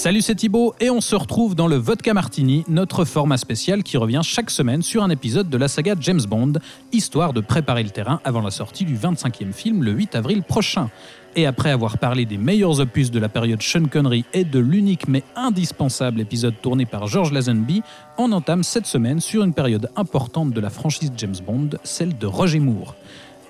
Salut, c'est Thibaut et on se retrouve dans le Vodka Martini, notre format spécial qui revient chaque semaine sur un épisode de la saga James Bond, histoire de préparer le terrain avant la sortie du 25e film le 8 avril prochain. Et après avoir parlé des meilleurs opus de la période Sean Connery et de l'unique mais indispensable épisode tourné par George Lazenby, on entame cette semaine sur une période importante de la franchise James Bond, celle de Roger Moore.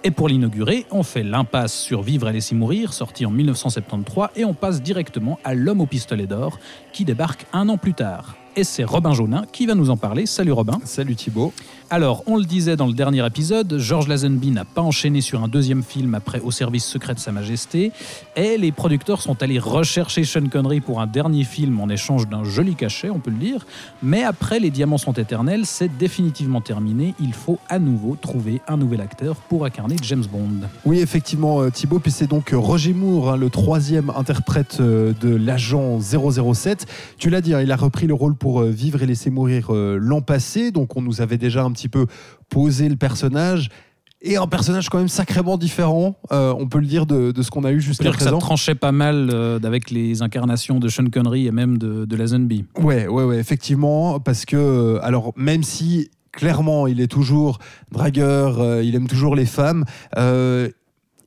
Et pour l'inaugurer, on fait l'impasse sur Vivre et laisser mourir, sorti en 1973, et on passe directement à L'homme au pistolet d'or, qui débarque un an plus tard. Et c'est Robin Jaunin qui va nous en parler. Salut Robin. Salut Thibaut. Alors, on le disait dans le dernier épisode, George Lazenby n'a pas enchaîné sur un deuxième film après Au service secret de Sa Majesté, et les producteurs sont allés rechercher Sean Connery pour un dernier film en échange d'un joli cachet, on peut le dire, mais après Les Diamants sont éternels, c'est définitivement terminé, il faut à nouveau trouver un nouvel acteur pour incarner James Bond. Oui, effectivement, euh, Thibaut, puis c'est donc euh, Roger Moore, hein, le troisième interprète euh, de l'agent 007. Tu l'as dit, hein, il a repris le rôle pour euh, Vivre et laisser mourir euh, l'an passé, donc on nous avait déjà un petit peu posé le personnage. Et un personnage quand même sacrément différent, euh, on peut le dire, de, de ce qu'on a eu jusqu'à dire que ça présent. tranchait pas mal euh, avec les incarnations de Sean Connery et même de, de Lazenby. Ouais, ouais, ouais, effectivement, parce que, alors, même si clairement il est toujours dragueur, euh, il aime toujours les femmes, euh,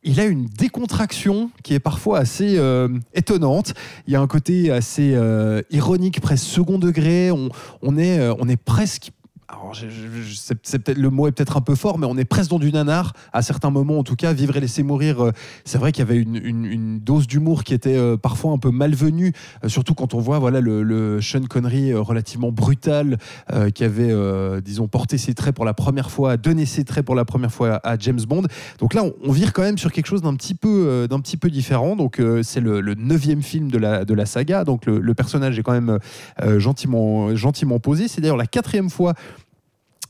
il a une décontraction qui est parfois assez euh, étonnante. Il y a un côté assez euh, ironique, presque second degré. On, est, euh, on est presque. Alors, c'est- peut-être le mot est peut-être un peu fort, mais on est presque dans du nanar à certains moments. En tout cas, vivre et laisser mourir. euh, c'est vrai qu'il y avait une, dose d'humour qui était euh, parfois un peu malvenue, euh, surtout quand on voit voilà le, le Sean Connery relativement brutal qui avait, disons, porté ses traits pour la première fois, donné ses traits pour la première fois à, James Bond. Donc là, on, vire quand même sur quelque chose d'un petit peu, d'un petit peu différent. Donc c'est le, neuvième film de la, de la saga. Donc le, le personnage est quand même gentiment, gentiment posé. C'est d'ailleurs la quatrième fois.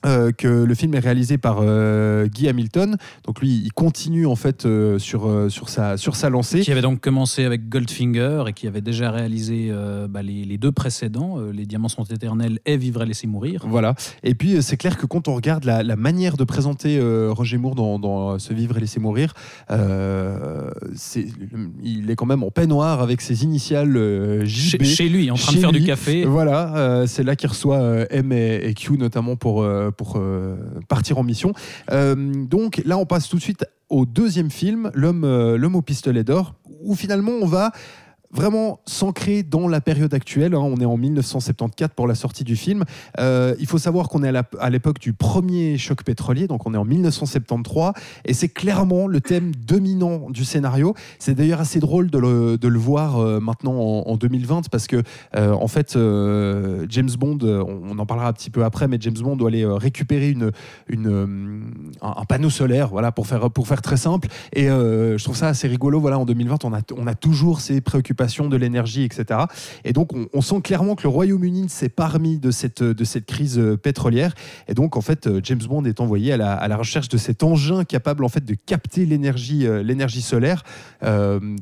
Euh, que le film est réalisé par euh, Guy Hamilton. Donc lui, il continue en fait euh, sur, sur, sa, sur sa lancée. Qui avait donc commencé avec Goldfinger et qui avait déjà réalisé bah, les, les deux précédents, Les Diamants sont éternels et Vivre et laisser mourir. Voilà. Et puis, c'est clair que quand on regarde la, la manière de présenter Roger Moore dans, dans Ce Vivre et Laisser Mourir, c'est- il est quand même en peignoir avec ses initiales Chez, JB. chez lui, en train de faire du café. Voilà, c'est là qu'il reçoit M et, et Q notamment pour, pour euh, partir en mission. Euh, donc là, on passe tout de suite au deuxième film, L'homme euh, l'homme au pistolet d'or, où finalement on va vraiment s'ancrer dans la période actuelle. hein. On est en 1974 pour la sortie du film. Euh, il faut savoir qu'on est à l'époque du premier choc pétrolier, donc on est en 1973, et c'est clairement le thème dominant du scénario. C'est d'ailleurs assez drôle de le, voir euh, maintenant en, en 2020, parce que euh, en fait, James Bond, on, en parlera un petit peu après, mais James Bond doit aller récupérer un, panneau solaire, voilà, pour faire, pour faire très simple. Et je trouve ça assez rigolo. Voilà, en 2020, on a, on a toujours ces préoccupations de l'énergie, etc. Et donc, on, sent clairement que le Royaume-Uni ne s'est pas remis de cette, de cette crise euh, pétrolière. Et donc, en fait, euh, James Bond est envoyé à la, à la recherche de cet engin capable, en fait, de capter l'énergie, euh, l'énergie solaire.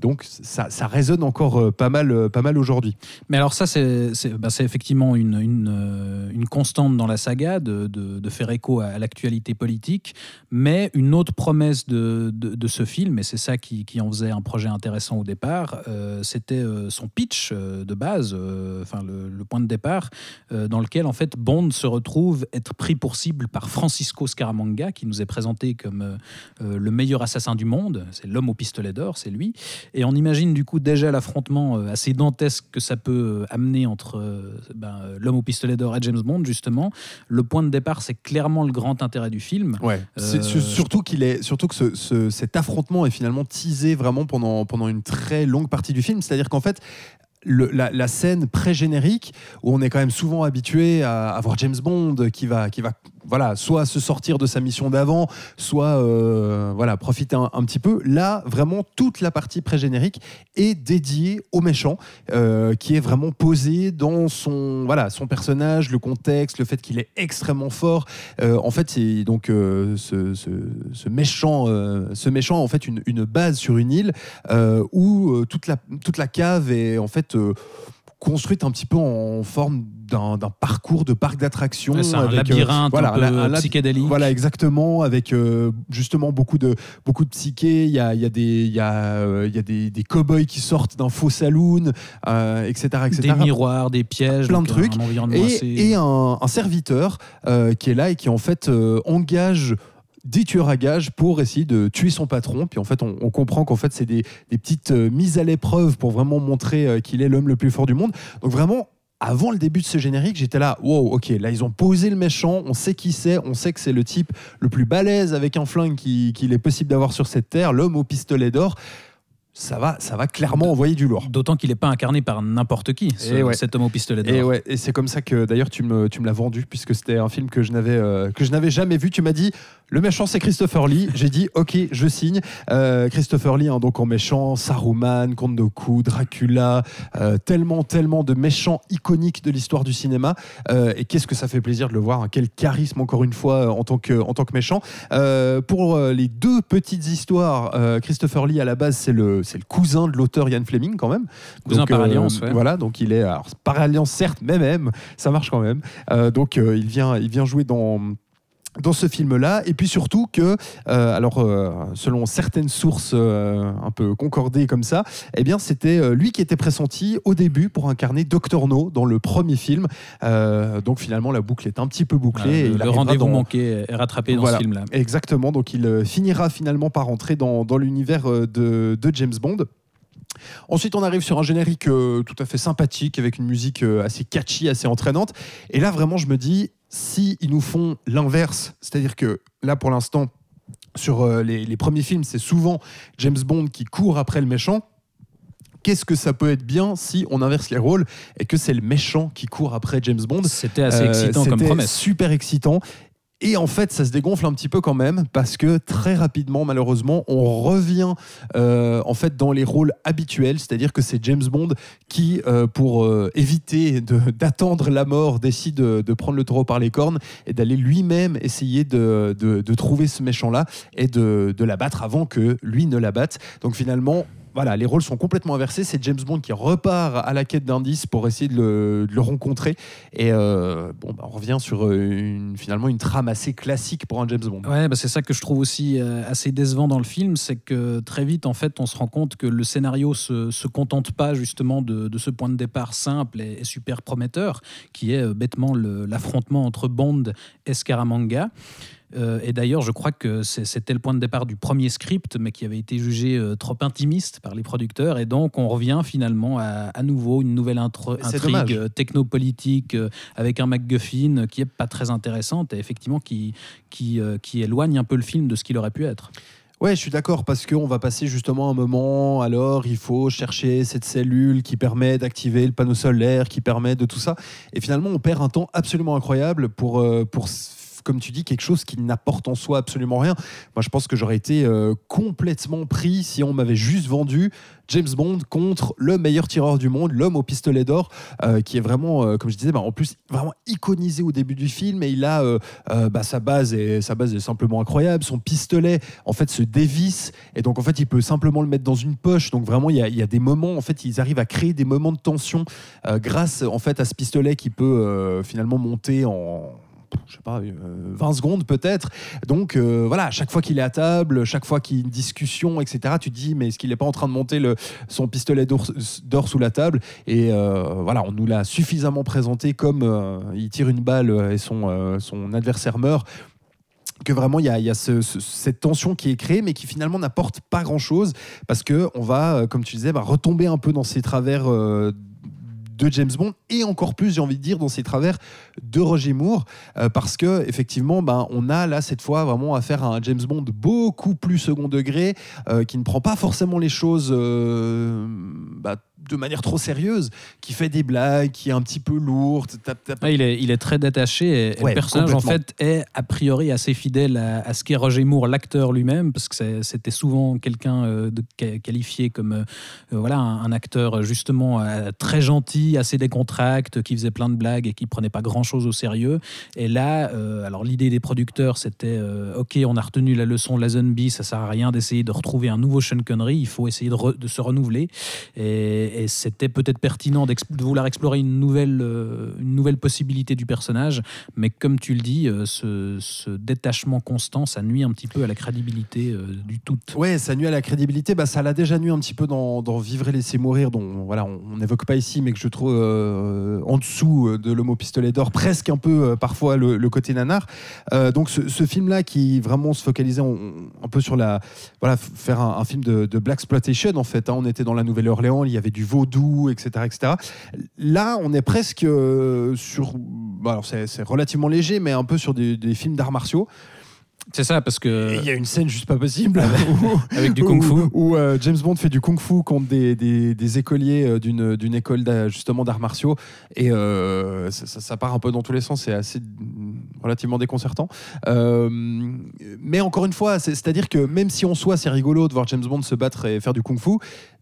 Donc, ça, ça résonne encore pas mal, pas mal aujourd'hui. Mais alors ça, c'est c'est- bah, effectivement une, une, constante dans la saga de, de- faire écho à, l'actualité politique, mais une autre promesse de, de- de ce film, et c'est ça qui, qui en faisait un projet intéressant au départ, euh, c'était euh, son pitch euh, de base, euh, enfin le, le point de départ, dans lequel en fait Bond se retrouve être pris pour cible par Francisco Scaramanga, qui nous est présenté comme le meilleur assassin du monde, c'est l'homme au pistolet d'or, c'est lui. Et on imagine du coup déjà l'affrontement assez dantesque que ça peut amener entre ben, l'homme au pistolet d'or et James Bond, justement. Le point de départ, c'est clairement le grand intérêt du film. Ouais. Euh, surtout qu'il est, surtout que ce- ce- cet affrontement est finalement teasé vraiment pendant pendant une très longue partie du film. C'est-à-dire qu'en fait. la, scène pré-générique où on est quand même souvent habitué à, à voir James Bond qui va, qui va voilà, soit se sortir de sa mission d'avant, soit euh, voilà, profiter un, petit peu. Là, vraiment, toute la partie pré-générique est dédiée au méchant, euh, qui est vraiment posé dans son, voilà, son personnage, le contexte, le fait qu'il est extrêmement fort. Euh, en fait, c'est donc ce, méchant, ce méchant a en fait une, une base sur une île où toute, la, toute la cave est en fait construite un petit peu en forme d'un parcours de parc d'attractions. Ouais, un euh, labyrinthe un peu la- lab- psychédélique. Voilà, exactement, avec euh, justement beaucoup de, beaucoup de psyché. Il y a, il y a des, il y a, euh, il y a des, des cow-boys qui sortent d'un faux saloon, euh, etc., etc. Des miroirs, des pièges, Plein de trucs. Un et, assez- et un, un serviteur euh, qui est là et qui en fait euh, engage des tueurs à gages pour essayer de tuer son patron. Puis en fait, on, comprend qu'en fait, c'est des, des petites euh, mises à l'épreuve pour vraiment montrer euh, qu'il est l'homme le plus fort du monde. Donc vraiment, avant le début de ce générique, j'étais là, wow, ok, là ils ont posé le méchant, on sait qui c'est, on sait que c'est le type le plus balèze avec un flingue qui- qu'il est possible d'avoir sur cette terre, l'homme au pistolet d'or. Ça va, ça va clairement envoyer du lourd. D'autant qu'il n'est pas incarné par n'importe qui, ce- Et ouais. cet homme au pistolet d'or. Et ouais, et c'est comme ça que d'ailleurs tu me, tu me l'as vendu puisque c'était un film que je n'avais euh, que je n'avais jamais vu. Tu m'as dit le méchant c'est Christopher Lee. J'ai dit ok, je signe. Euh, Christopher Lee, hein, donc en méchant, Saruman, Comte Dooku, Dracula, euh, tellement tellement de méchants iconiques de l'histoire du cinéma. Et qu'est-ce que ça fait plaisir de le voir. hein. Quel charisme encore une fois en tant que en tant que méchant. Pour les deux petites histoires, Christopher Lee à la base c'est le c'est le cousin de l'auteur Ian Fleming quand même. Cousin par euh, alliance, ouais. Voilà, donc il est alors, par alliance certes, mais même ça marche quand même. Euh, donc euh, il vient, il vient jouer dans dans ce film-là, et puis surtout que, euh, alors euh, selon certaines sources euh, un peu concordées comme ça, eh bien c'était lui qui était pressenti au début pour incarner Dr No dans le premier film. Donc finalement la boucle est un petit peu bouclée. Et le rendez-vous dans- manqué est rattrapé dans Voilà. ce film-là. Exactement, donc il finira finalement par entrer dans, dans l'univers de, de James Bond. Ensuite, on arrive sur un générique euh, tout à fait sympathique, avec une musique euh, assez catchy, assez entraînante. Et là, vraiment, je me dis, si ils nous font l'inverse, c'est-à-dire que là, pour l'instant, sur euh, les, les premiers films, c'est souvent James Bond qui court après le méchant. Qu'est-ce que ça peut être bien si on inverse les rôles et que c'est le méchant qui court après James Bond? C'était assez euh, excitant comme promesse. Super excitant. Et en fait, ça se dégonfle un petit peu quand même parce que très rapidement, malheureusement, on revient euh, en fait dans les rôles habituels, c'est-à-dire que c'est James Bond qui, euh, pour euh, éviter d'attendre la mort, décide de, prendre le taureau par les cornes et d'aller lui-même essayer de trouver ce méchant-là et de, de l'abattre avant que lui ne l'abatte. Donc finalement. Voilà, les rôles sont complètement inversés. C'est James Bond qui repart à la quête d'indices pour essayer de le, rencontrer. Et euh, bon, bah, on revient sur euh, une, finalement une trame assez classique pour un James Bond. Ouais, bah c'est ça que je trouve aussi euh, assez décevant dans le film, c'est que très vite, en fait, on se rend compte que le scénario se, se contente pas justement de, ce point de départ simple et, super prometteur, qui est bêtement l'affrontement entre Bond et Scaramanga. Euh, et d'ailleurs, je crois que c'était le point de départ du premier script, mais qui avait été jugé euh, trop intimiste par les producteurs. Et donc, on revient finalement à, à nouveau une nouvelle intro- C'est dommage. intrigue euh, technopolitique euh, avec un MacGuffin qui est pas très intéressante et effectivement qui, qui, qui éloigne un peu le film de ce qu'il aurait pu être. Ouais, je suis d'accord parce qu'on va passer justement un moment. Alors, il faut chercher cette cellule qui permet d'activer le panneau solaire, qui permet de tout ça. Et finalement, on perd un temps absolument incroyable pour, pour comme tu dis, quelque chose qui n'apporte en soi absolument rien. Moi, je pense que j'aurais été euh, complètement pris si on m'avait juste vendu James Bond contre le meilleur tireur du monde, l'homme au pistolet d'or, euh, qui est vraiment, euh, comme je disais, bah, en plus vraiment iconisé au début du film. Et il a bah, sa base et sa base est simplement incroyable. Son pistolet, en fait, se dévisse et donc en fait, il peut simplement le mettre dans une poche. Donc vraiment, il y a, des moments, en fait, ils arrivent à créer des moments de tension grâce en fait à ce pistolet qui peut finalement monter en je sais pas, euh, 20 secondes peut-être. Donc euh, voilà, chaque fois qu'il est à table, chaque fois qu'il y a une discussion, etc., tu te dis, mais est-ce qu'il n'est pas en train de monter le, son pistolet d'or sous la table? Et euh, voilà, on nous l'a suffisamment présenté comme euh, il tire une balle et son, euh, son adversaire meurt que vraiment il y a, cette tension qui est créée mais qui finalement n'apporte pas grand chose parce que on va euh, comme tu disais bah, retomber un peu dans ces travers euh, de James Bond et encore plus j'ai envie de dire dans ces travers de Roger Moore euh, parce que effectivement ben, on a là cette fois vraiment affaire à un James Bond beaucoup plus second degré euh, qui ne prend pas forcément les choses euh, bah, de manière trop sérieuse, qui fait des blagues, qui est un petit peu lourde. Ouais, il, est, il est très détaché et, Ouais, le personnage en fait est a priori assez fidèle à, à ce qu'est Roger Moore, l'acteur lui-même, parce que c'était souvent quelqu'un euh, qualifié comme euh, euh, voilà un, un acteur justement euh, très gentil, assez décontracté, qui faisait plein de blagues et qui prenait pas grand-chose au sérieux. Et là, alors l'idée des producteurs c'était ok, on a retenu la leçon de Lazenby, ça sert à rien d'essayer de retrouver un nouveau Sean Connery, il faut essayer de, re- de se renouveler. Et, et c'était peut-être pertinent de vouloir explorer une nouvelle, euh, une nouvelle possibilité du personnage, mais comme tu le dis, euh, ce, détachement constant, ça nuit un petit peu à la crédibilité euh, du tout. Ouais, ça nuit à la crédibilité. Bah, ça l'a déjà nuit un petit peu dans, Vivre et laisser mourir, dont voilà, on n'évoque pas ici, mais que je trouve en dessous de l'homme au pistolet d'or, presque un peu parfois le, côté nanar. Donc ce, film-là qui vraiment se focalisait un peu sur la, voilà, faire un, un film de, de black exploitation en fait. hein. On était dans la Nouvelle-Orléans, il y avait du vaudou, etc., etc. Là, on est presque euh, sur, alors c'est relativement léger, mais un peu sur des, des films d'arts martiaux. C'est ça, parce que Il y a une scène juste pas possible où- avec du kung-fu. où, où, euh, James Bond fait du kung-fu contre des, des- des écoliers euh, d'une d'une école justement d'arts martiaux et euh, ça, ça- ça part un peu dans tous les sens c'est assez mm, relativement déconcertant Euh, mais encore une fois c'est- c'est-à-dire que même si en soi c'est rigolo de voir James Bond se battre et faire du kung-fu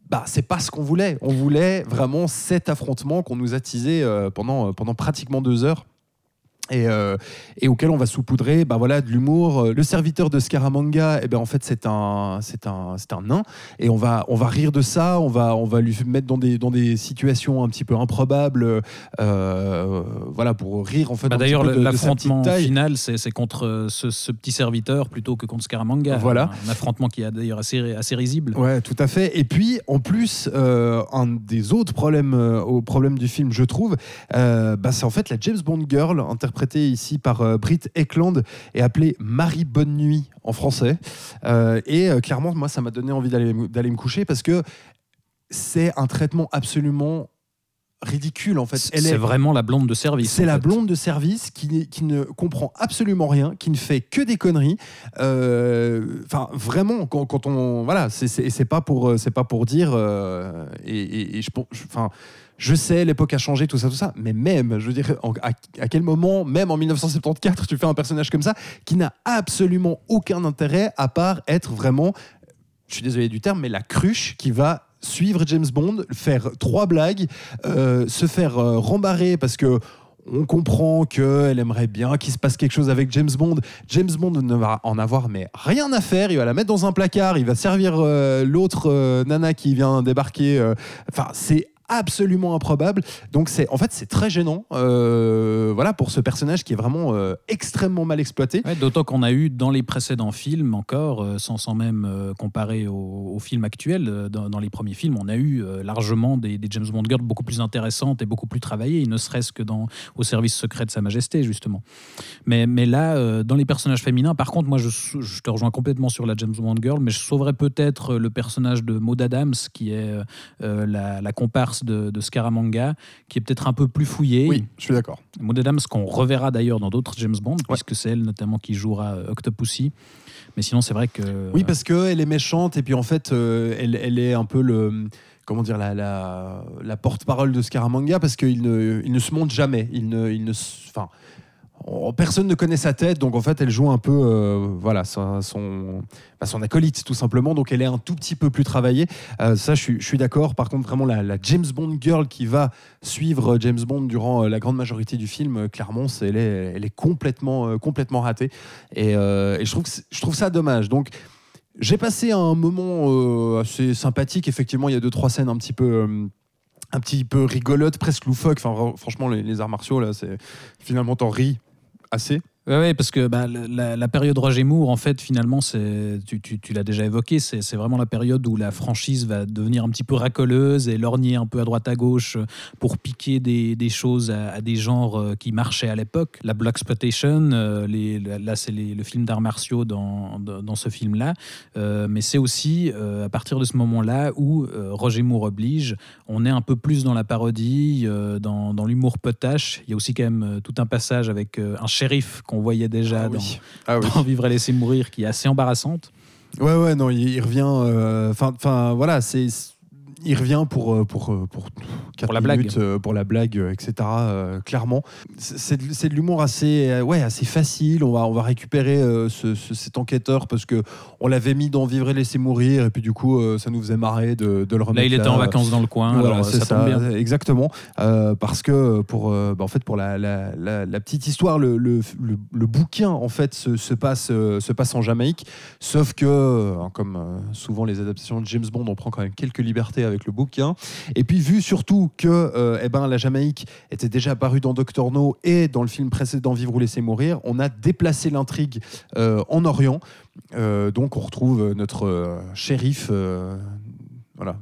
bah, c'est pas ce qu'on voulait. On voulait vraiment cet affrontement qu'on nous a teasé euh, pendant, pendant pratiquement deux heures. Et, euh, et auquel on va saupoudrer bah voilà, de l'humour. Euh, Le serviteur de Scaramanga, eh ben, en fait, c'est un, c'est un, c'est un nain. Et on va, on va rire de ça, on va, on va lui mettre dans des, dans des situations un petit peu improbables, euh, voilà, pour rire en fait. Bah, D'ailleurs, l'affrontement final, c'est contre ce, ce petit serviteur plutôt que contre Scaramanga. Voilà. Un affrontement qui est d'ailleurs assez, assez risible. Ouais, tout à fait. Et puis, en plus, euh, un des autres problèmes au problème du film, je trouve, bah, c'est en fait la James Bond girl, interprétée ici par euh, Britt Eklund, et appelée Marie Bonne Nuit en français. Euh, et euh, clairement, moi, ça m'a donné envie d'aller me coucher parce que c'est un traitement absolument ridicule en fait. C'est est vraiment la blonde de service. c'est la fait. blonde de service qui, qui ne comprend absolument rien, qui ne fait que des conneries. Euh, Enfin, vraiment, quand, quand on voilà, c'est- pas pour c'est pas pour dire. euh, et, et- et je, pense- je- enfin, je sais, l'époque a changé, tout ça, tout ça, mais même, je veux dire, à, quel moment, même en 1974, tu fais un personnage comme ça qui n'a absolument aucun intérêt à part être vraiment, je suis désolé du terme, mais la cruche qui va suivre James Bond, faire trois blagues, euh, se faire euh, rembarrer parce que on comprend qu'elle aimerait bien qu'il se passe quelque chose avec James Bond. James Bond ne va en avoir mais rien à faire. Il va la mettre dans un placard. Il va servir euh, l'autre nana qui vient débarquer. Enfin, c'est absolument improbable. Donc c'est en fait c'est très gênant. euh, voilà pour ce personnage qui est vraiment euh, extrêmement mal exploité. D'autant qu'on a eu dans les précédents films encore, euh, sans, sans même comparer au, film actuel, dans, les premiers films, on a eu largement des, James Bond girls beaucoup plus intéressantes et beaucoup plus travaillées, ne serait-ce que dans, au service secret de Sa Majesté, justement. Mais, mais là, dans les personnages féminins, par contre, moi, je, te rejoins complètement sur la James Bond girl, mais je sauverais peut-être le personnage de Maud Adams, qui est la, la comparse de, de Scaramanga, qui est peut-être un peu plus fouillée. Oui, je suis d'accord. Maud Adams, qu'on reverra d'ailleurs dans d'autres James Bond, puisque c'est elle notamment qui jouera euh, Octopussy. Mais sinon, c'est vrai que. Oui, parce qu'elle est méchante et puis en fait, euh, elle, elle est un peu le. Comment dire, la, la, la porte-parole de Scaramanga parce qu'il ne, il ne se montre jamais. Il ne, il ne, enfin, personne ne connaît sa tête, donc en fait, elle joue un peu, euh, voilà, bah, son acolyte tout simplement. Donc elle est un tout petit peu plus travaillée. Euh, ça, je suis, d'accord. Par contre, vraiment, la, James Bond girl qui va suivre James Bond durant euh, la grande majorité du film, euh, clairement, est, elle est complètement, euh, complètement ratée. Et, euh, je, trouve ça dommage. Donc, j'ai passé un moment euh, assez sympathique. Effectivement, il y a deux, trois scènes un petit peu. euh, un petit peu rigolotes, presque vra- franchement, les, les arts martiaux, là, c'est finalement, t'en ris assez. Ouais, ouais, parce que bah, la- période Roger Moore, en fait, finalement, c'est, tu, l'as déjà évoqué, c'est, vraiment la période où la franchise va devenir un petit peu racoleuse et lorgner un peu à droite à gauche pour piquer des, choses à, des genres euh, qui marchaient à l'époque. La Black Exploitation, euh, là, c'est le film d'arts martiaux dans, ce film-là. Euh, mais c'est aussi à partir de ce moment-là où Roger Moore oblige, on est un peu plus dans la parodie, dans, dans l'humour potache. Il y a aussi quand même tout un passage avec un shérif qu'on voyait déjà Ah dans, oui. Ah oui. dans Vivre et laisser mourir, qui est assez embarrassante. Ouais, ouais, non, il, il revient. euh, Enfin, enfin, voilà, c'est. il revient pour, euh, pour, euh, pour, Pour la blague. euh, pour la blague, euh, etc. euh, clairement. C'est- de, l'humour assez, euh, ouais, assez facile. On va, on va récupérer ce- ce- cet enquêteur parce que on l'avait mis dans Vivre et laisser mourir, et puis du coup, ça nous faisait marrer de, de le remettre Là, il était en vacances dans le coin, Voilà, alors c'est ça, tombe bien. Exactement, parce que pour, bah, en fait, pour la, la- la- la petite histoire, le, le- le- le bouquin en fait se, se passe, se passe en Jamaïque, sauf que, comme souvent les adaptations de James Bond, on prend quand même quelques libertés avec le bouquin. Et puis vu surtout que, euh, eh ben, la Jamaïque était déjà apparue dans Doctor No et dans le film précédent Vivre ou laisser mourir, on a déplacé l'intrigue euh, en Orient. Euh, donc on retrouve notre shérif, voilà,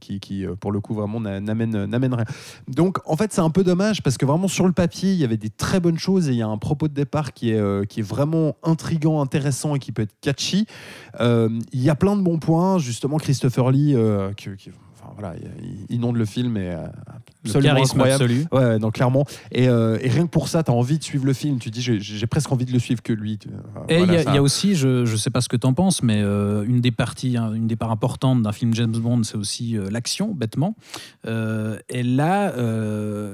qui, qui, pour le coup vraiment n'a- n'amène rien. Donc en fait c'est un peu dommage parce que vraiment sur le papier il y avait des très bonnes choses et il y a un propos de départ qui est, qui est vraiment intrigant, intéressant et qui peut être catchy. Il y a plein de bons points, justement Christopher Lee qui, voilà, il, il inonde le film et Le absolument incroyable. absolu. Ouais, non, clairement. Et, euh, et rien que pour ça, tu as envie de suivre le film. Tu dis, j'ai- presque envie de le suivre que lui. Euh, Et il voilà, y, a- ça- il y a aussi, je ne sais pas ce que tu en penses, mais euh, une des parties, hein, une des parts importantes d'un film James Bond, c'est aussi euh, l'action, bêtement. Et là,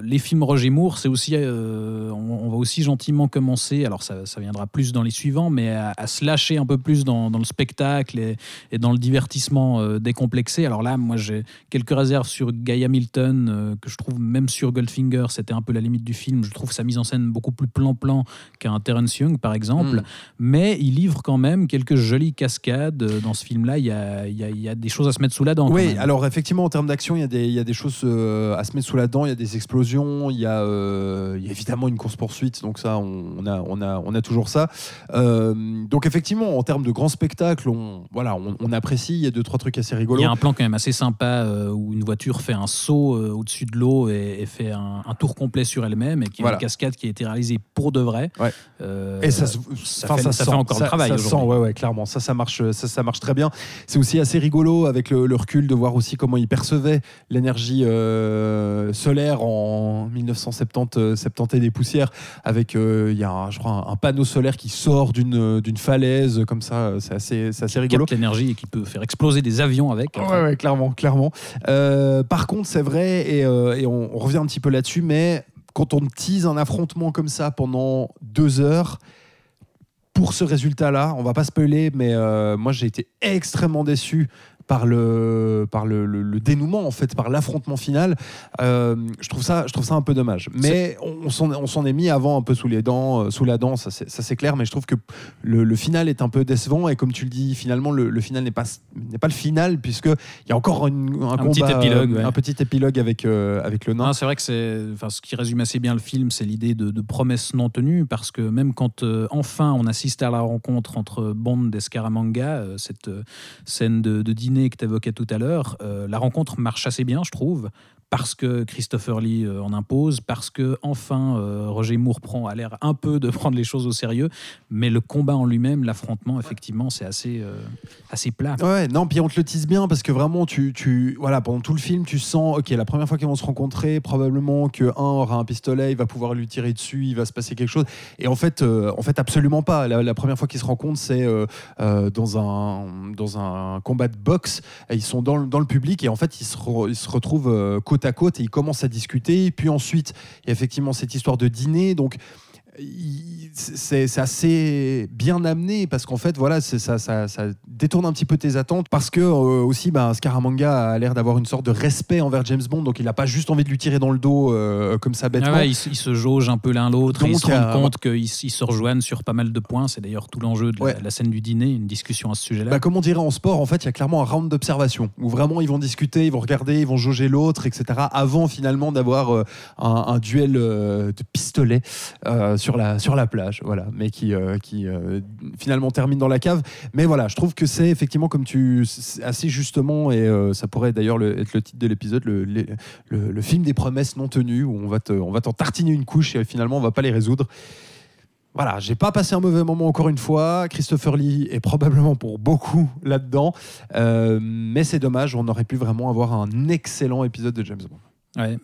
les films Roger Moore, c'est aussi, on, on va aussi gentiment commencer, alors ça, ça viendra plus dans les suivants, mais à, à se lâcher un peu plus dans, dans le spectacle et, et dans le divertissement décomplexé. Alors là, moi, j'ai quelques réserves sur Guy Hamilton, que je trouve même sur Goldfinger, c'était un peu la limite du film. Je trouve sa mise en scène beaucoup plus plan-plan qu'un Terence Young, par exemple Mm. mais il livre quand même quelques jolies cascades dans ce film-là. Il y a, il y a- il y a des choses à se mettre sous la dent. Oui, alors effectivement, en termes d'action, il y, a des- il y a des choses euh, à se mettre sous la dent, il y a des explosions, il y a, euh, il y a évidemment une course-poursuite, donc ça, on, a, on, a, on a toujours ça. Euh, donc effectivement, en termes de grand spectacle, on, voilà, on, on apprécie, il y a deux, trois trucs assez Il rigolos. y a un plan quand même assez sympa euh, où une voiture fait un saut au-dessus de l'eau et, et fait un, un tour complet sur elle-même et qui est une cascade qui a été réalisée pour de vrai. Ouais. Euh, Et ça, se- ça fait- ça sent, fait encore le travail Ça sent, ouais, ouais, clairement. Ça, ça marche, ça, ça marche très bien. C'est aussi assez rigolo avec le, le recul de voir aussi comment ils percevaient l'énergie euh, solaire en 1970 euh, 70 et des poussières. Avec, euh, il y a, un, je crois, un, un panneau solaire qui sort d'une d'une falaise comme ça. C'est assez, c'est assez rigolo. l'énergie et qui peut faire exploser des avions avec. Ouais, ouais, clairement, clairement. Euh, par contre, c'est vrai, et, euh, et on, on revient un petit peu là-dessus, mais quand on tease un affrontement comme ça pendant deux heures, pour ce résultat-là, on va pas spoiler, mais euh, moi j'ai été extrêmement déçu par le, par le, le- le dénouement, en fait, par l'affrontement final. Euh, je, trouve ça, je trouve ça un peu dommage. Mais on, on s'en est mis avant un peu sous les dents, euh, sous la dent, ça c'est clair, mais je trouve que le, le final est un peu décevant. Et comme tu le dis, finalement, le, final n'est pas, n'est pas le final, puisqu'il y a encore une- un, Un combat, petit épilogue, ouais. un petit épilogue avec, euh, avec le nain. C'est vrai que c'est, enfin, ce qui résume assez bien le film, c'est l'idée de, de promesses non tenues, parce que même quand euh, enfin on assiste à la rencontre entre Bond et Scaramanga, cette scène de, de dîner que tu évoquais tout à l'heure, euh, la rencontre marche assez bien, je trouve. Parce que Christopher Lee euh, en impose, parce que enfin euh, Roger Moore prend a l'air un peu de prendre les choses au sérieux, mais le combat en lui-même, l'affrontement, effectivement, c'est assez, euh, assez plat. Ouais, non, puis on te le tease bien parce que vraiment, tu, tu, voilà, pendant tout le film, tu sens, ok, la première fois qu'ils vont se rencontrer, probablement que un aura un pistolet, il va pouvoir lui tirer dessus, il va se passer quelque chose. Et en fait, en fait, absolument pas. La, première fois qu'ils se rencontrent, c'est dans un dans un combat de boxe. Ils sont dans le, dans le public et en fait, ils se, ils se retrouvent euh, à côte et ils commencent à discuter. Et puis ensuite, il y a effectivement cette histoire de dîner. Donc c'est assez bien amené parce qu'en fait voilà ça, ça, ça détourne un petit peu tes attentes parce que euh, aussi bah, Scaramanga a l'air d'avoir une sorte de respect envers James Bond donc il n'a pas juste envie de lui tirer dans le dos euh, comme ça bêtement Ah ouais, ils, se- ils se jaugent un peu l'un l'autre, et ils se rendent euh, compte qu'ils se rejoignent sur pas mal de points. C'est d'ailleurs tout l'enjeu de la, Ouais. la scène du dîner, une discussion à ce sujet-là. Bah, comme on dirait en sport, en fait, il y a clairement un round d'observation où vraiment ils vont discuter, ils vont regarder, ils vont jauger l'autre, etc. Avant finalement d'avoir euh, un, un duel de pistolet sur la sur la plage, voilà, mais qui euh, qui euh, finalement termine dans la cave. Mais voilà, je trouve que c'est effectivement comme tu assez justement et euh, ça pourrait d'ailleurs le- être le titre de l'épisode, le, le, film des promesses non tenues où on va te, on va t'en tartiner une couche et finalement on va pas les résoudre. Voilà, j'ai pas passé un mauvais moment encore une fois. Christopher Lee est probablement pour beaucoup là-dedans. Mais c'est dommage, on aurait pu vraiment avoir un excellent épisode de James Bond.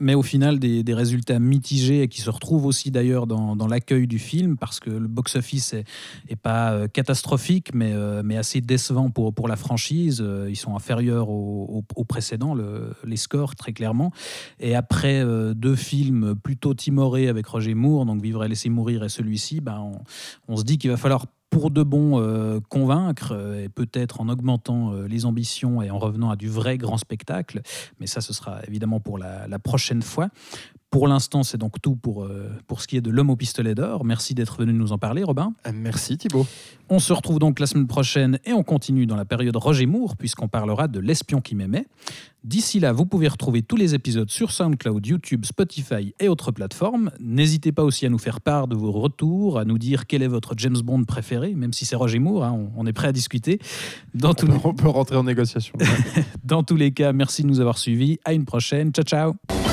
Mais au final, des, résultats mitigés et qui se retrouvent aussi d'ailleurs dans, l'accueil du film, parce que le box-office est, pas euh, catastrophique, mais, euh, mais assez décevant pour, la franchise. Euh, Ils sont inférieurs au, au, les scores, très clairement. Et après deux films plutôt timorés avec Roger Moore, donc Vivre et laisser mourir, et celui-ci, ben, on se dit qu'il va falloir pour de bon euh, convaincre, euh, et peut-être en augmentant euh, les ambitions et en revenant à du vrai grand spectacle. Mais ça, ce sera évidemment pour la, la prochaine fois. Pour l'instant, c'est donc tout pour, euh, pour ce qui est de L'homme au pistolet d'or. Merci d'être venu nous en parler, Robin. Euh, Merci Thibaut. On se retrouve donc la semaine prochaine et on continue dans la période Roger Moore, puisqu'on parlera de L'espion qui m'aimait. D'ici là, vous pouvez retrouver tous les épisodes sur SoundCloud, YouTube, Spotify et autres plateformes. N'hésitez pas aussi à nous faire part de vos retours, à nous dire quel est votre James Bond préféré, même si c'est Roger Moore, hein, on, on est prêt à discuter. Dans, On tous- peut, on peut rentrer en négociation. dans tous les cas, merci de nous avoir suivis. À une prochaine. Ciao, ciao.